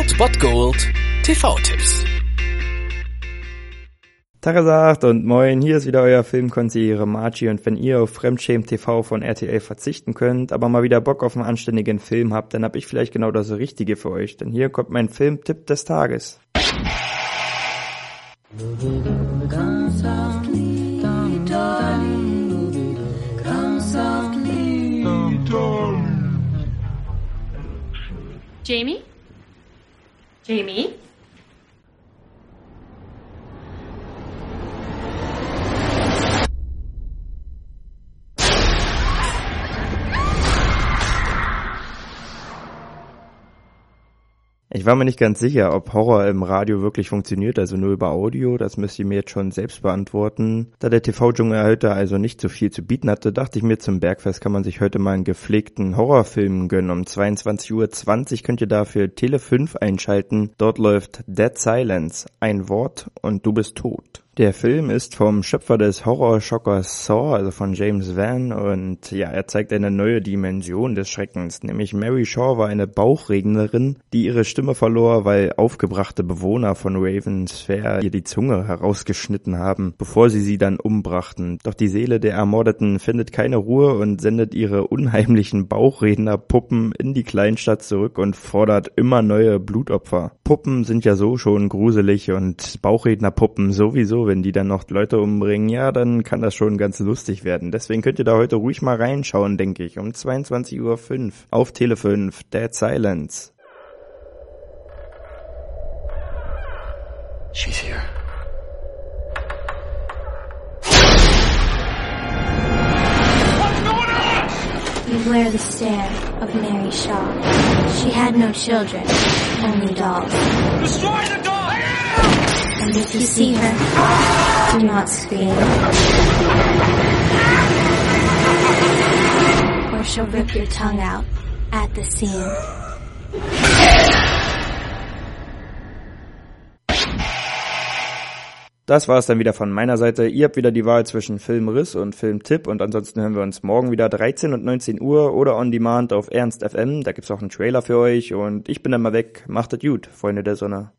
Old Bot Gold TV-Tipps. Tagesagt und moin, hier ist wieder euer Filmkonsigliere Margie und wenn ihr auf Fremdschämen TV von RTL verzichten könnt, aber mal wieder Bock auf einen anständigen Film habt, dann hab ich vielleicht genau das Richtige für euch, denn hier kommt mein Filmtipp des Tages. Jamie? Jamie? Ich war mir nicht ganz sicher, ob Horror im Radio wirklich funktioniert, also nur über Audio. Das müsst ihr mir jetzt schon selbst beantworten. Da der TV-Dschungel heute also nicht so viel zu bieten hatte, dachte ich mir, zum Bergfest kann man sich heute mal einen gepflegten Horrorfilm gönnen. Um 22.20 Uhr könnt ihr dafür Tele 5 einschalten. Dort läuft Dead Silence, ein Wort und du bist tot. Der Film ist vom Schöpfer des Horrorschockers Saw, also von James Van, und ja, er zeigt eine neue Dimension des Schreckens, nämlich Mary Shaw war eine Bauchrednerin, die ihre Stimme verlor, weil aufgebrachte Bewohner von Ravens Fair ihr die Zunge herausgeschnitten haben, bevor sie sie dann umbrachten. Doch die Seele der Ermordeten findet keine Ruhe und sendet ihre unheimlichen Bauchrednerpuppen in die Kleinstadt zurück und fordert immer neue Blutopfer. Puppen sind ja so schon gruselig und Bauchrednerpuppen sowieso wenn die dann noch Leute umbringen, ja, dann kann das schon ganz lustig werden. Deswegen könnt ihr da heute ruhig mal reinschauen, denke ich. Um 22.05 Uhr auf Tele 5, Dead Silence. She's here. Beware the stare of Mary Shaw. She had no children, only dolls. Destroy the dog! And if you see her, do not scream. Or she'll rip your tongue out at the seam. Das war es dann wieder von meiner Seite. Ihr habt wieder die Wahl zwischen Filmriss und Filmtipp und ansonsten hören wir uns morgen wieder 13 und 19 Uhr oder on demand auf Ernst FM. Da gibt's auch einen Trailer für euch und ich bin dann mal weg. Macht es gut, Freunde der Sonne.